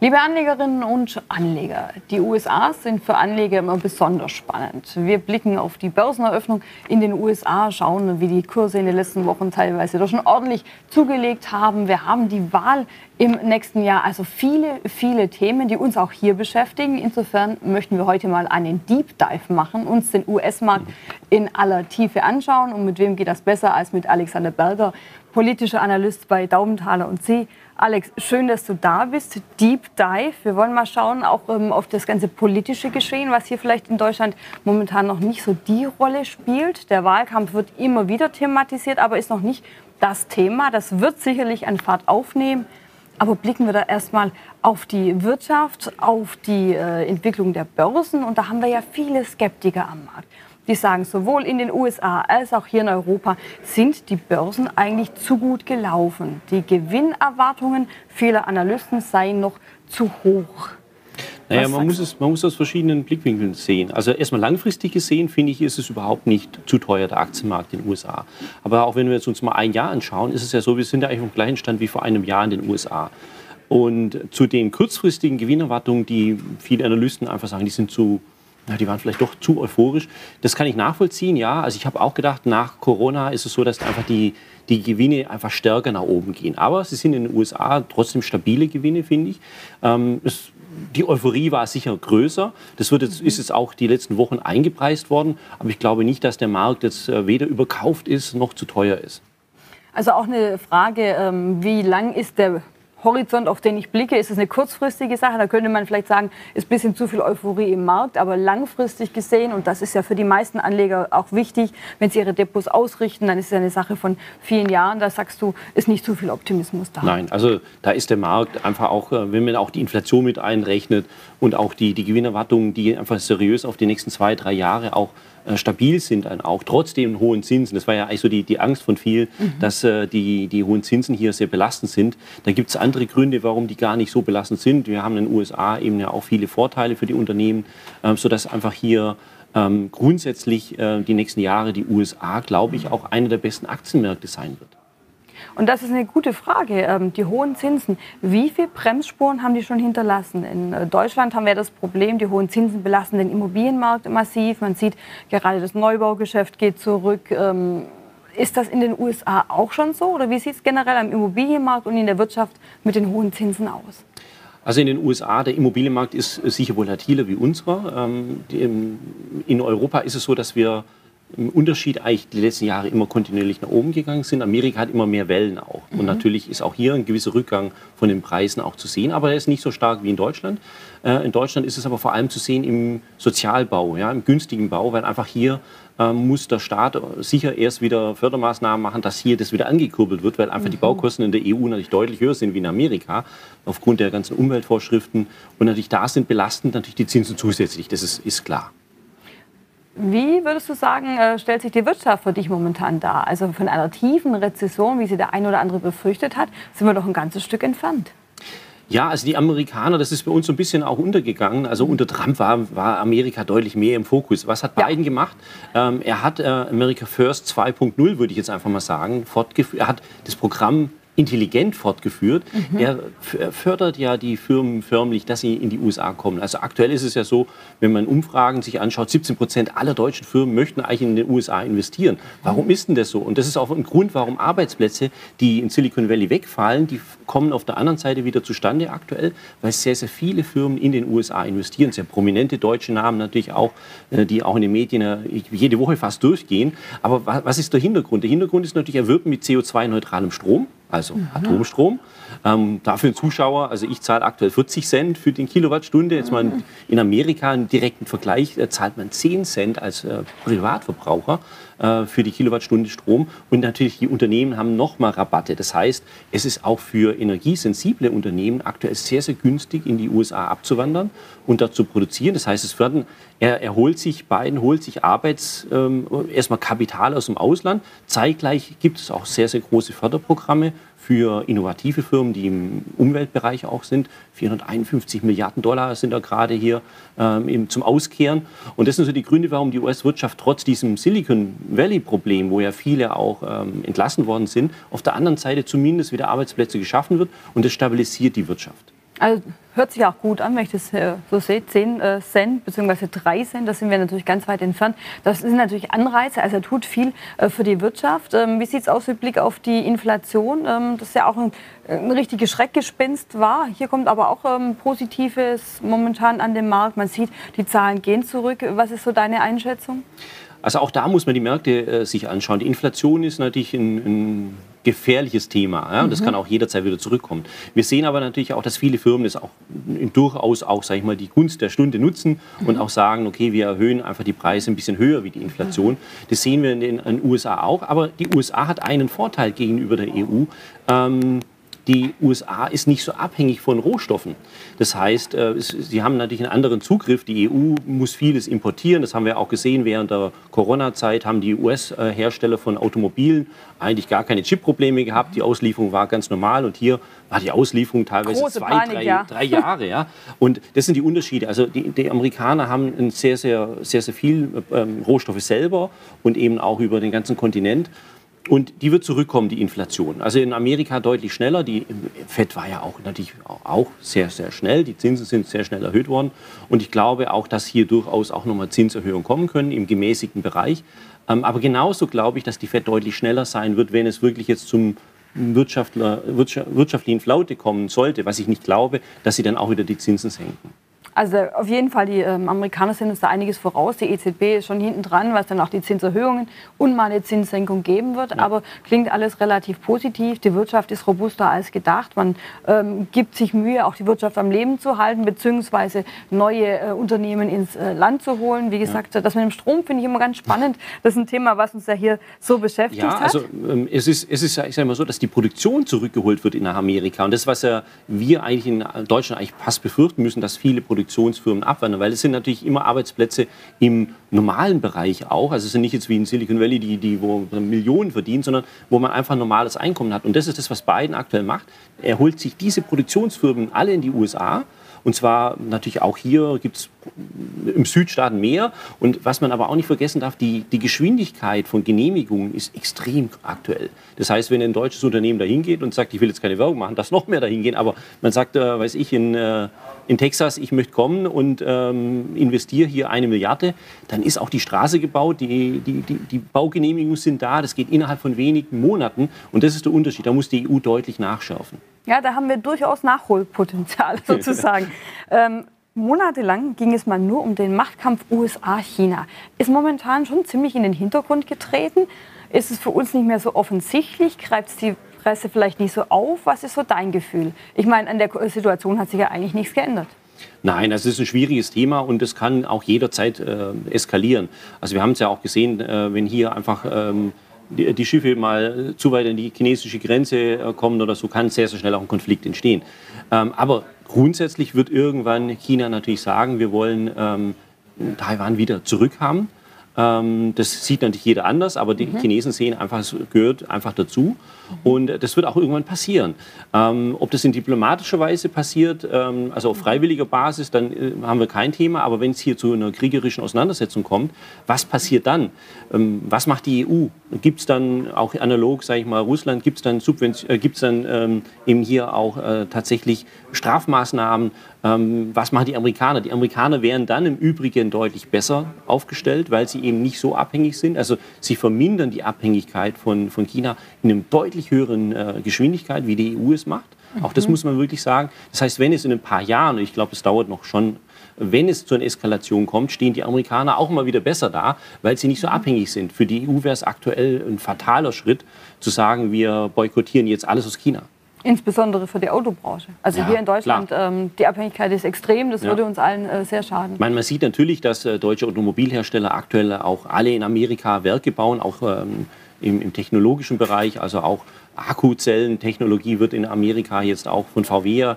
Liebe Anlegerinnen und Anleger, die USA sind für Anleger immer besonders spannend. Wir blicken auf die Börseneröffnung in den USA, schauen, wie die Kurse in den letzten Wochen teilweise doch schon ordentlich zugelegt haben. Wir haben die Wahl im nächsten Jahr, also viele, viele Themen, die uns auch hier beschäftigen. Insofern möchten wir heute mal einen Deep Dive machen, uns den US-Markt in aller Tiefe anschauen. Und mit wem geht das besser als mit Alexander Berger, politischer Analyst bei Daumenthaler und C. Alex, schön, dass du da bist. Deep Dive. Wir wollen mal schauen, auch ähm, auf das ganze politische Geschehen, was hier vielleicht in Deutschland momentan noch nicht so die Rolle spielt. Der Wahlkampf wird immer wieder thematisiert, aber ist noch nicht das Thema. Das wird sicherlich an Fahrt aufnehmen. Aber blicken wir da erstmal auf die Wirtschaft, auf die äh, Entwicklung der Börsen. Und da haben wir ja viele Skeptiker am Markt die sagen, sowohl in den USA als auch hier in Europa sind die Börsen eigentlich zu gut gelaufen. Die Gewinnerwartungen vieler Analysten seien noch zu hoch. Naja, man muss, es, man muss aus verschiedenen Blickwinkeln sehen. Also erstmal langfristig gesehen, finde ich, ist es überhaupt nicht zu teuer, der Aktienmarkt in den USA. Aber auch wenn wir uns mal ein Jahr anschauen, ist es ja so, wir sind ja eigentlich im gleichen Stand wie vor einem Jahr in den USA. Und zu den kurzfristigen Gewinnerwartungen, die viele Analysten einfach sagen, die sind zu ja, die waren vielleicht doch zu euphorisch. Das kann ich nachvollziehen, ja. Also ich habe auch gedacht, nach Corona ist es so, dass einfach die, die Gewinne einfach stärker nach oben gehen. Aber sie sind in den USA trotzdem stabile Gewinne, finde ich. Ähm, es, die Euphorie war sicher größer. Das wird jetzt, ist jetzt auch die letzten Wochen eingepreist worden. Aber ich glaube nicht, dass der Markt jetzt äh, weder überkauft ist noch zu teuer ist. Also auch eine Frage, ähm, wie lang ist der Horizont, auf den ich blicke, ist es eine kurzfristige Sache. Da könnte man vielleicht sagen, ist ein bisschen zu viel Euphorie im Markt. Aber langfristig gesehen, und das ist ja für die meisten Anleger auch wichtig, wenn sie ihre Depots ausrichten, dann ist es eine Sache von vielen Jahren. Da sagst du, ist nicht zu viel Optimismus da. Nein, also da ist der Markt einfach auch, äh, wenn man auch die Inflation mit einrechnet und auch die, die Gewinnerwartungen, die einfach seriös auf die nächsten zwei, drei Jahre auch äh, stabil sind dann auch, trotz den hohen Zinsen. Das war ja eigentlich so die, die Angst von vielen, mhm. dass äh, die, die hohen Zinsen hier sehr belastend sind. Da gibt es andere Gründe, warum die gar nicht so belastend sind. Wir haben in den USA eben ja auch viele Vorteile für die Unternehmen, äh, sodass einfach hier ähm, grundsätzlich äh, die nächsten Jahre die USA, glaube ich, auch einer der besten Aktienmärkte sein wird. Und das ist eine gute Frage. Ähm, die hohen Zinsen, wie viele Bremsspuren haben die schon hinterlassen? In äh, Deutschland haben wir das Problem, die hohen Zinsen belasten den Immobilienmarkt massiv. Man sieht, gerade das Neubaugeschäft geht zurück. Ähm, ist das in den USA auch schon so? Oder wie sieht es generell am Immobilienmarkt und in der Wirtschaft mit den hohen Zinsen aus? Also in den USA, der Immobilienmarkt ist sicher volatiler wie unserer. Ähm, in Europa ist es so, dass wir im Unterschied eigentlich die letzten Jahre immer kontinuierlich nach oben gegangen sind. Amerika hat immer mehr Wellen auch. Mhm. Und natürlich ist auch hier ein gewisser Rückgang von den Preisen auch zu sehen, aber er ist nicht so stark wie in Deutschland. Äh, in Deutschland ist es aber vor allem zu sehen im Sozialbau, ja, im günstigen Bau, weil einfach hier äh, muss der Staat sicher erst wieder Fördermaßnahmen machen, dass hier das wieder angekurbelt wird, weil einfach mhm. die Baukosten in der EU natürlich deutlich höher sind wie in Amerika, aufgrund der ganzen Umweltvorschriften. Und natürlich da sind belastend natürlich die Zinsen zusätzlich, das ist, ist klar. Wie würdest du sagen, äh, stellt sich die Wirtschaft für dich momentan dar? Also von einer tiefen Rezession, wie sie der eine oder andere befürchtet hat, sind wir doch ein ganzes Stück entfernt. Ja, also die Amerikaner, das ist bei uns so ein bisschen auch untergegangen. Also unter Trump war, war Amerika deutlich mehr im Fokus. Was hat Biden ja. gemacht? Ähm, er hat äh, America First 2.0, würde ich jetzt einfach mal sagen, fortgeführt. Er hat das Programm intelligent fortgeführt. Mhm. Er fördert ja die Firmen förmlich, dass sie in die USA kommen. Also aktuell ist es ja so, wenn man Umfragen sich anschaut, 17 Prozent aller deutschen Firmen möchten eigentlich in den USA investieren. Warum mhm. ist denn das so? Und das ist auch ein Grund, warum Arbeitsplätze, die in Silicon Valley wegfallen, die kommen auf der anderen Seite wieder zustande aktuell, weil sehr, sehr viele Firmen in den USA investieren. Sehr prominente deutsche Namen natürlich auch, äh, die auch in den Medien äh, jede Woche fast durchgehen. Aber was ist der Hintergrund? Der Hintergrund ist natürlich, er wirbt mit CO2-neutralem Strom also mhm. Atomstrom. Ähm, dafür ein Zuschauer, also ich zahle aktuell 40 Cent für den Kilowattstunde. Jetzt mal in Amerika einen direkten Vergleich, äh, zahlt man 10 Cent als äh, Privatverbraucher äh, für die Kilowattstunde Strom. Und natürlich die Unternehmen haben nochmal Rabatte. Das heißt, es ist auch für energiesensible Unternehmen aktuell sehr, sehr günstig, in die USA abzuwandern und dort zu produzieren. Das heißt, es werden, er, er holt sich, Biden holt sich Arbeits, ähm, erstmal Kapital aus dem Ausland. Zeitgleich gibt es auch sehr, sehr große Förderprogramme für innovative Firmen, die im Umweltbereich auch sind. 451 Milliarden Dollar sind da gerade hier ähm, zum Auskehren. Und das sind so die Gründe, warum die US-Wirtschaft trotz diesem Silicon Valley-Problem, wo ja viele auch ähm, entlassen worden sind, auf der anderen Seite zumindest wieder Arbeitsplätze geschaffen wird und das stabilisiert die Wirtschaft. Also hört sich auch gut an, wenn ich das äh, so sehe. 10 äh, Cent bzw. 3 Cent, das sind wir natürlich ganz weit entfernt. Das sind natürlich Anreize, also er tut viel äh, für die Wirtschaft. Ähm, wie sieht es aus mit Blick auf die Inflation? Ähm, das ist ja auch ein, ein richtiges Schreckgespenst war. Hier kommt aber auch ähm, Positives momentan an den Markt. Man sieht, die Zahlen gehen zurück. Was ist so deine Einschätzung? Also auch da muss man die Märkte äh, sich anschauen. Die Inflation ist natürlich ein, ein gefährliches Thema. Ja? Und das mhm. kann auch jederzeit wieder zurückkommen. Wir sehen aber natürlich auch, dass viele Firmen das auch durchaus auch, sage ich mal, die Gunst der Stunde nutzen mhm. und auch sagen, okay, wir erhöhen einfach die Preise ein bisschen höher wie die Inflation. Mhm. Das sehen wir in den, in den USA auch. Aber die USA hat einen Vorteil gegenüber der EU. Ähm, die USA ist nicht so abhängig von Rohstoffen. Das heißt, äh, sie haben natürlich einen anderen Zugriff. Die EU muss vieles importieren. Das haben wir auch gesehen während der Corona-Zeit. Haben die US-Hersteller von Automobilen eigentlich gar keine Chip-Probleme gehabt. Die Auslieferung war ganz normal. Und hier war die Auslieferung teilweise Große zwei, Panik, drei, ja. drei, Jahre. Ja. Und das sind die Unterschiede. Also die, die Amerikaner haben sehr, sehr, sehr, sehr viel ähm, Rohstoffe selber und eben auch über den ganzen Kontinent. Und die wird zurückkommen, die Inflation. Also in Amerika deutlich schneller. Die FED war ja auch natürlich auch sehr, sehr schnell. Die Zinsen sind sehr schnell erhöht worden. Und ich glaube auch, dass hier durchaus auch nochmal Zinserhöhungen kommen können im gemäßigten Bereich. Ähm, aber genauso glaube ich, dass die FED deutlich schneller sein wird, wenn es wirklich jetzt zum Wirtschaftler, wirtschaftlichen Flaute kommen sollte, was ich nicht glaube, dass sie dann auch wieder die Zinsen senken. Also auf jeden Fall, die ähm, Amerikaner sind uns da einiges voraus. Die EZB ist schon hinten dran, was dann auch die Zinserhöhungen und mal eine Zinssenkung geben wird. Ja. Aber klingt alles relativ positiv. Die Wirtschaft ist robuster als gedacht. Man ähm, gibt sich Mühe, auch die Wirtschaft am Leben zu halten, beziehungsweise neue äh, Unternehmen ins äh, Land zu holen. Wie gesagt, ja. das mit dem Strom finde ich immer ganz spannend. Das ist ein Thema, was uns ja hier so beschäftigt ja, also, ähm, es ist, es ist ich sage mal so, dass die Produktion zurückgeholt wird in Amerika. Und das, was ja wir eigentlich in Deutschland eigentlich fast befürchten müssen, dass viele Produktionen Produktionsfirmen abwandern, weil es sind natürlich immer Arbeitsplätze im normalen Bereich auch. Also es sind nicht jetzt wie in Silicon Valley, die, die wo Millionen verdienen, sondern wo man einfach ein normales Einkommen hat. Und das ist das, was Biden aktuell macht. Er holt sich diese Produktionsfirmen alle in die USA. Und zwar natürlich auch hier gibt es im Südstaaten mehr. Und was man aber auch nicht vergessen darf, die, die Geschwindigkeit von Genehmigungen ist extrem aktuell. Das heißt, wenn ein deutsches Unternehmen dahin geht und sagt, ich will jetzt keine Werbung machen, dass noch mehr dahin gehen, aber man sagt, äh, weiß ich, in, äh, in Texas, ich möchte kommen und ähm, investiere hier eine Milliarde, dann ist auch die Straße gebaut, die, die, die, die Baugenehmigungen sind da, das geht innerhalb von wenigen Monaten. Und das ist der Unterschied. Da muss die EU deutlich nachschärfen. Ja, da haben wir durchaus Nachholpotenzial sozusagen. ähm, Monatelang ging es mal nur um den Machtkampf USA-China. Ist momentan schon ziemlich in den Hintergrund getreten. Ist es für uns nicht mehr so offensichtlich? Greift es die Presse vielleicht nicht so auf? Was ist so dein Gefühl? Ich meine, an der Situation hat sich ja eigentlich nichts geändert. Nein, das ist ein schwieriges Thema und es kann auch jederzeit äh, eskalieren. Also wir haben es ja auch gesehen, äh, wenn hier einfach ähm, die, Schiffe mal zu weit an die chinesische Grenze äh, kommen oder so, kann sehr, sehr schnell auch ein Konflikt entstehen. Ähm, aber Grundsätzlich wird irgendwann China natürlich sagen, wir wollen ähm, Taiwan wieder zurückhaben. Ähm, das sieht natürlich jeder anders, aber die mhm. Chinesen sehen einfach, es gehört einfach dazu. Und das wird auch irgendwann passieren. Ähm, ob das in diplomatischer Weise passiert, ähm, also auf freiwilliger Basis, dann äh, haben wir kein Thema. Aber wenn es hier zu einer kriegerischen Auseinandersetzung kommt, was passiert dann? Was macht die EU? Gibt es dann auch analog, sage ich mal, Russland, gibt es dann, Subvention, äh, gibt's dann ähm, eben hier auch äh, tatsächlich Strafmaßnahmen? Ähm, was machen die Amerikaner? Die Amerikaner wären dann im Übrigen deutlich besser aufgestellt, weil sie eben nicht so abhängig sind. Also sie vermindern die Abhängigkeit von, von China in einem deutlich höheren äh, Geschwindigkeit, wie die EU es macht. Mhm. Auch das mhm. muss man wirklich sagen. Das heißt, wenn es in ein paar Jahren, und ich glaube, es dauert noch schon wenn es zu einer Eskalation kommt, stehen die Amerikaner auch mal wieder besser da, weil sie nicht so abhängig sind. Für die EU wäre es aktuell ein fataler Schritt, zu sagen, wir boykottieren jetzt alles aus China. Insbesondere für die Autobranche. Also ja, hier in Deutschland, ähm, die Abhängigkeit ist extrem, das ja. würde uns allen äh, sehr schaden. Man, man, sieht natürlich, dass äh, deutsche Automobilhersteller aktuell auch alle in Amerika Werke bauen, auch ähm, im, im, technologischen Bereich, also auch Akkuzellentechnologie wird in Amerika jetzt auch von VW, äh,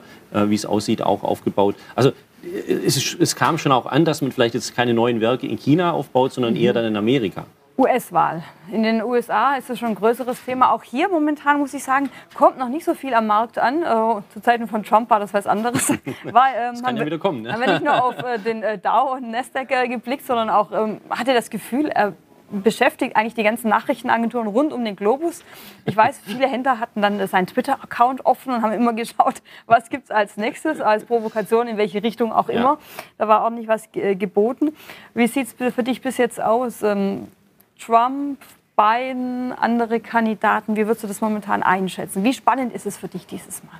wie es aussieht, auch aufgebaut. Also äh, es, es, kam schon auch an, dass man vielleicht jetzt keine neuen Werke in China aufbaut, sondern mhm. eher dann in Amerika. US-Wahl. In den USA ist es schon ein größeres Thema. Auch hier momentan muss ich sagen, kommt noch nicht so viel am Markt an. Äh, zu Zeiten von Trump war das was anderes. War, ähm, das kann ja wieder kommen. Ne? Haben wir nicht nur auf äh, den äh, Dow und Nasdaq äh, geblickt, sondern auch ähm, hatte das Gefühl, er beschäftigt eigentlich die ganzen Nachrichtenagenturen rund um den Globus. Ich weiß, viele Händler hatten dann seinen Twitter-Account offen und haben immer geschaut, was gibt es als nächstes, als Provokation, in welche Richtung auch immer. Ja. Da war ordentlich was äh, geboten. Wie sieht es für dich bis jetzt aus? Trump, Biden, andere Kandidaten, wie würdest du das momentan einschätzen? Wie spannend ist es für dich dieses Mal?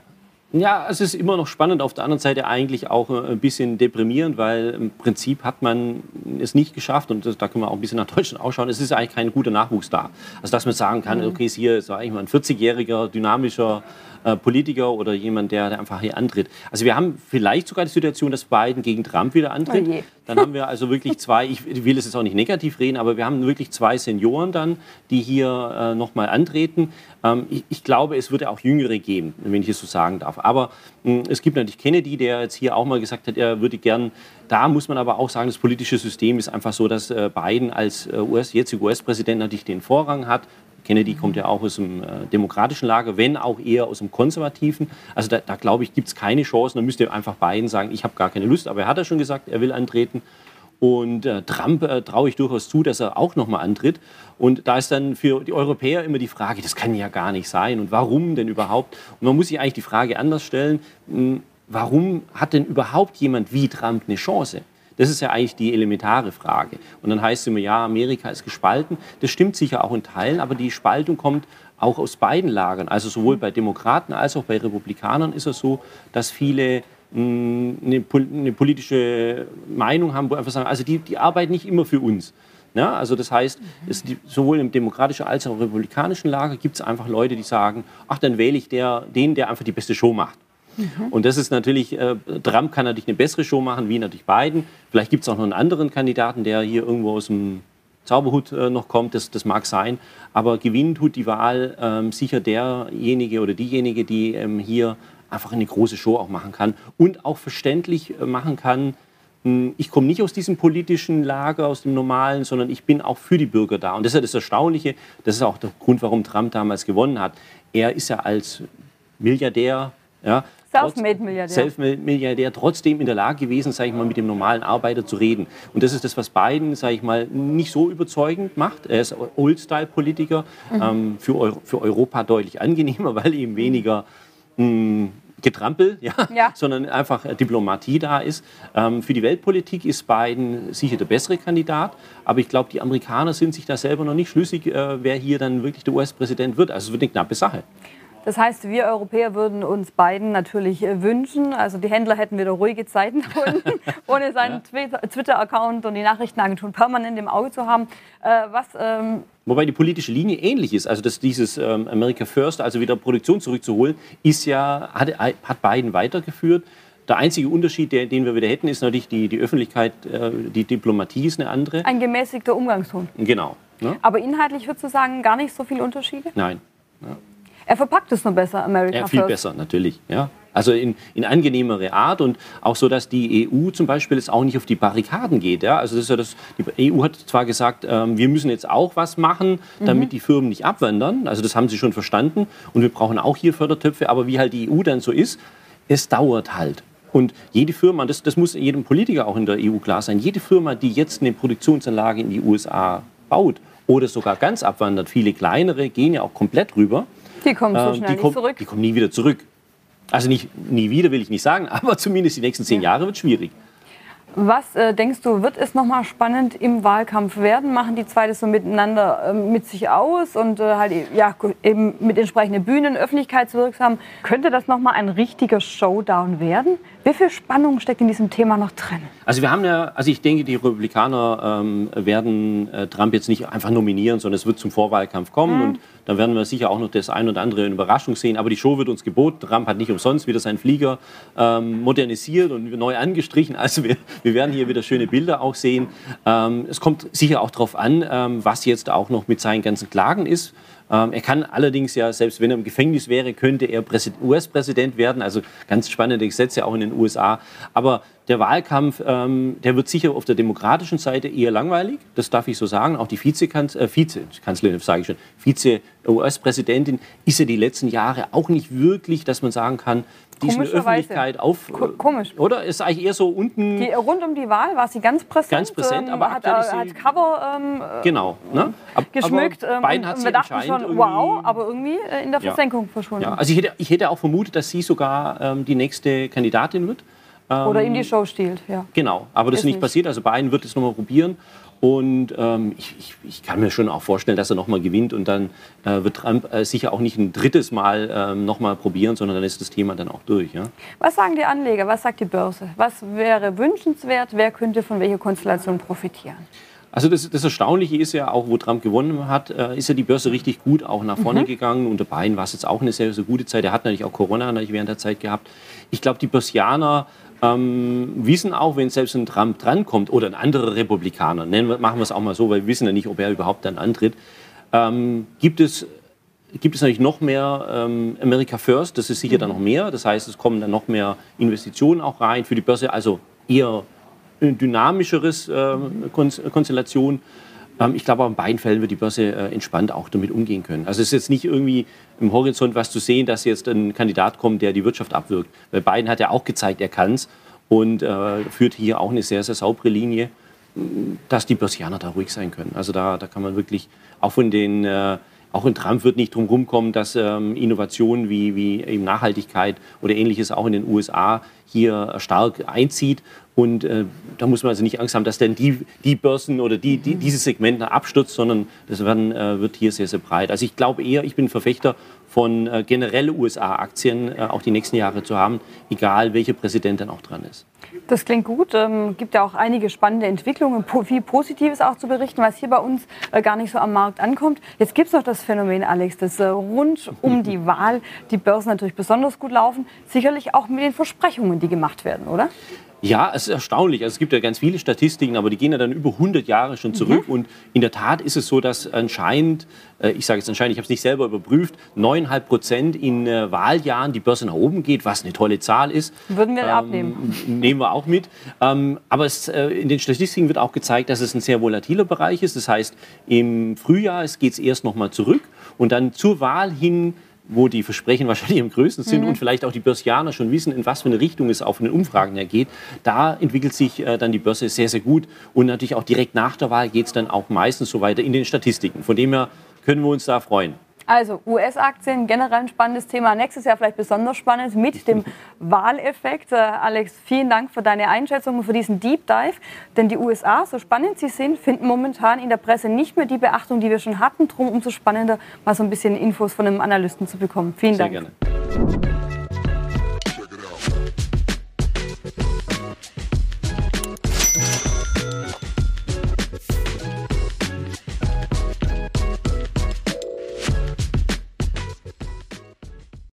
Ja, es ist immer noch spannend, auf der anderen Seite eigentlich auch äh, ein bisschen deprimierend, weil im Prinzip hat man es nicht geschafft und da können wir auch ein bisschen nach Deutschland ausschauen. Es ist eigentlich kein guter Nachwuchs da. Also dass man sagen kann, mhm. okay, hier ist eigentlich mal ein 40-jähriger, dynamischer äh, Politiker oder jemand, der, der, einfach hier antritt. Also wir haben vielleicht sogar die Situation, dass Biden gegen Trump wieder antritt. Oh dann haben wir also wirklich zwei, ich will es jetzt auch nicht negativ reden, aber wir haben wirklich zwei Senioren dann, die hier äh, nochmal antreten. Ähm, ich, ich, glaube, es würde auch Jüngere geben, wenn ich es so sagen darf. Aber mh, hm, es gibt natürlich Kennedy, der jetzt hier auch mal gesagt hat, er würde gern, da muss man aber auch sagen, das politische System ist einfach so, dass äh, Biden als äh, US, jetziger US-Präsident natürlich den Vorrang hat. Kennedy kommt ja auch aus dem äh, demokratischen Lager, wenn auch eher aus dem konservativen. Also da, da glaube ich, gibt es keine Chancen. Da müsste einfach Biden sagen, ich habe gar keine Lust. Aber er hat ja schon gesagt, er will antreten. Und äh, Trump äh, traue ich durchaus zu, dass er auch nochmal antritt. Und da ist dann für die Europäer immer die Frage, das kann ja gar nicht sein. Und warum denn überhaupt? Und man muss sich eigentlich die Frage anders stellen, mh, hm, warum hat denn überhaupt jemand wie Trump eine Chance? Das ist ja eigentlich die elementare Frage. Und dann heißt es immer, ja, Amerika ist gespalten. Das stimmt sicher auch in Teilen, aber die Spaltung kommt auch aus beiden Lagern. Also sowohl bei Demokraten als auch bei Republikanern ist es so, dass viele hm, eine, eine politische Meinung haben, wo einfach sagen, also die, die arbeiten nicht immer für uns. Ja, also das heißt, es, sowohl im demokratischen als auch im republikanischen Lager gibt es einfach Leute, die sagen, ach, dann wähle ich der, den, der einfach die beste Show macht. Mhm. Und das ist natürlich, äh, Trump kann natürlich eine bessere Show machen, wie natürlich Biden. Vielleicht gibt es auch noch einen anderen Kandidaten, der hier irgendwo aus dem Zauberhut äh, noch kommt, das, das mag sein. Aber gewinnen tut die Wahl ähm, sicher derjenige oder diejenige, die ähm, hier einfach eine große Show auch machen kann und auch verständlich äh, machen kann, hm, ich komme nicht aus diesem politischen Lager, aus dem normalen, sondern ich bin auch für die Bürger da. Und das ist ja das Erstaunliche, das ist auch der Grund, warum Trump damals gewonnen hat. Er ist ja als Milliardär ja, Selfmade-Milliardär. Selfmade-Milliardär, trotzdem in der Lage gewesen, sage ich mal, mit dem normalen Arbeiter zu reden. Und das ist das, was Biden, sage ich mal, nicht so überzeugend macht. Er ist Old-Style-Politiker, mhm. ähm, für, Euro, für Europa deutlich angenehmer, weil eben weniger mh, hm, Getrampel, ja, ja, sondern einfach Diplomatie da ist. Ähm, für die Weltpolitik ist Biden sicher der bessere Kandidat, aber ich glaube, die Amerikaner sind sich da selber noch nicht schlüssig, äh, wer hier dann wirklich der US-Präsident wird. Also es wird eine knappe Sache. Das heißt, wir Europäer würden uns beiden natürlich äh, wünschen. Also die Händler hätten wieder ruhige Zeiten ohne seinen ja. Twitter-Account und die Nachrichtenagenturen permanent im Auge zu haben. Äh, was, ähm Wobei die politische Linie ähnlich ist. Also dass dieses ähm, America First, also wieder Produktion zurückzuholen, ist ja, hat, hat Biden weitergeführt. Der einzige Unterschied, der, den wir wieder hätten, ist natürlich die, die Öffentlichkeit, äh, die Diplomatie ist eine andere. Ein gemäßigter Umgangston. Genau. Ne? Aber inhaltlich würdest du sagen, gar nicht so viele Unterschiede? Nein. Ja. Er verpackt es nur besser, America Ja, viel First. besser, natürlich. Ja. Also in, in angenehmere Art und auch so, dass die EU zum Beispiel jetzt auch nicht auf die Barrikaden geht. Ja? Also das ist ja das, die EU hat zwar gesagt, ähm, wir müssen jetzt auch was machen, damit mhm. die Firmen nicht abwandern. Also das haben sie schon verstanden und wir brauchen auch hier Fördertöpfe. Aber wie halt die EU dann so ist, es dauert halt. Und jede Firma, das, das muss jedem Politiker auch in der EU klar sein, jede Firma, die jetzt eine Produktionsanlage in die USA baut oder sogar ganz abwandert, viele kleinere gehen ja auch komplett rüber, die kommen so ähm, schnell die nicht zurück. Die kommen nie wieder zurück. Also nicht nie wieder will ich nicht sagen, aber zumindest die nächsten zehn ja. Jahre wird schwierig. Was äh, denkst du, wird es noch mal spannend im Wahlkampf werden? Machen die zwei das so miteinander äh, mit sich aus und äh, halt ja, eben mit entsprechenden Bühnen, öffentlichkeitswirksam? Könnte das noch mal ein richtiger Showdown werden? Wie viel Spannung steckt in diesem Thema noch drin? Also wir haben ja, also ich denke, die Republikaner ähm, werden äh, Trump jetzt nicht einfach nominieren, sondern es wird zum Vorwahlkampf kommen mhm. und dann werden wir sicher auch noch das ein oder andere in Überraschung sehen. Aber die Show wird uns geboten. Trump hat nicht umsonst wieder seinen Flieger ähm, modernisiert und neu angestrichen. Also wir, wir werden hier wieder schöne Bilder auch sehen. Ähm, es kommt sicher auch darauf an, ähm, was jetzt auch noch mit seinen ganzen Klagen ist. Ähm, er kann allerdings ja, selbst wenn er im Gefängnis wäre, könnte er US-Präsident werden. Also ganz spannende Gesetze auch in den USA. Aber der Wahlkampf, ähm, der wird sicher auf der demokratischen Seite eher langweilig. Das darf ich so sagen. Auch die Vizekanzlerin, äh, Vizekanzlerin sage ich schon, Vize-US-Präsidentin ist ja die letzten Jahre auch nicht wirklich, dass man sagen kann, die in der Öffentlichkeit auf. Ko komisch. Oder? Ist eigentlich eher so unten. Die, rund um die Wahl war sie ganz präsent. Ganz präsent, ähm, aber hat, äh, hat Cover ähm, Genau. Ne? Ab- geschmückt. Ähm, und hat wir sie dachten anscheinend schon, wow, aber irgendwie äh, in der Ja. Versenkung verschwunden. Ja, also ich hätte, ich hätte auch vermutet, dass sie sogar ähm, die nächste Kandidatin wird. Oder ihm die Show stiehlt. Ja. Genau, aber das ist Ist nicht nicht. passiert. Also Biden wird es nochmal probieren. Und ähm, ich, ich, ich kann mir schon auch vorstellen, dass er nochmal gewinnt. Und dann äh, wird Trump äh, sicher auch nicht ein drittes Mal ähm, nochmal probieren, sondern dann ist das Thema dann auch durch. Ja? Was sagen die Anleger? Was sagt die Börse? Was wäre wünschenswert? Wer könnte von welcher Konstellation profitieren? Also das, das Erstaunliche ist ja auch, wo Trump gewonnen hat, äh, ist ja die Börse richtig gut auch nach vorne gegangen. Unter Biden war es jetzt auch eine sehr, sehr gute Zeit. Er hat natürlich auch Corona natürlich während der Zeit gehabt. Ich glaube, die Börsianer ähm, wissen auch, wenn selbst ein Trump drankommt oder ein anderer Republikaner, nennen wir, machen wir es auch mal so, weil wir wissen ja nicht, ob er überhaupt dann antritt, ähm, gibt es gibt es natürlich noch mehr ähm, America First, das ist sicher dann noch mehr. Das heißt, es kommen dann noch mehr Investitionen auch rein für die Börse, also eher eine dynamischeres Kon Konstellation. Ähm, ich glaube, in beiden Fällen wird die Börse äh, entspannt auch damit umgehen können. Also es ist jetzt nicht irgendwie im Horizont was zu sehen, dass jetzt ein Kandidat kommt, der die Wirtschaft abwirkt. Weil Biden hat ja auch gezeigt, er kann es und äh, führt hier auch eine sehr, sehr saubere Linie dass die Börsianer da ruhig sein können. Also da, da kann man wirklich, auch von den, äh, auch in Trump wird nicht drum rumkommen, dass ähm, Innovationen wie, wie eben Nachhaltigkeit oder ähnliches auch in den USA hier stark einzieht. Und äh, da muss man also nicht Angst haben, dass dann die, die Börsen oder die, die, dieses Segment abstürzt, sondern das werden, äh, wird hier sehr, sehr breit. Also ich glaube eher, ich bin Verfechter von äh, generelle USA-Aktien äh, auch die nächsten Jahre zu haben, egal welcher Präsident dann auch dran ist. Das klingt gut. Ähm, gibt ja auch einige spannende Entwicklungen, viel Positives auch zu berichten, was hier bei uns äh, gar nicht so am Markt ankommt. Jetzt gibt es noch das Phänomen, Alex, dass äh, rund um die Wahl die Börsen natürlich besonders gut laufen. Sicherlich auch mit den Versprechungen, die gemacht werden, oder? Ja, es ist erstaunlich. Also es gibt ja ganz viele Statistiken, aber die gehen ja dann über 100 Jahre schon zurück. Und in der Tat ist es so, dass anscheinend, äh, ich sage jetzt anscheinend, ich habe es nicht selber überprüft, 9,5 Prozent in äh, Wahljahren die Börse nach oben geht, was eine tolle Zahl ist. Würden wir Ähm, abnehmen. Nehmen wir auch mit. Ähm, aber es, äh, in den Statistiken wird auch gezeigt, dass es ein sehr volatiler Bereich ist. Das heißt, im Frühjahr geht es erst noch mal zurück und dann zur Wahl hin wo die Versprechen wahrscheinlich am größten sind und vielleicht auch die Börsianer schon wissen, in was für eine Richtung es auf den Umfragen her geht, da entwickelt sich äh, dann die Börse sehr, sehr gut. Und natürlich auch direkt nach der Wahl geht es dann auch meistens so weiter in den Statistiken. Von dem her können wir uns da freuen. Also US-Aktien, generell ein spannendes Thema. Nächstes Jahr vielleicht besonders spannend mit dem Wahleffekt. Äh, Alex, vielen Dank für deine Einschätzung und für diesen Deep Dive. Denn die USA, so spannend sie sind, finden momentan in der Presse nicht mehr die Beachtung, die wir schon hatten. Drum umso spannender, mal so ein bisschen Infos von einem Analysten zu bekommen. Vielen Sehr Dank. gerne.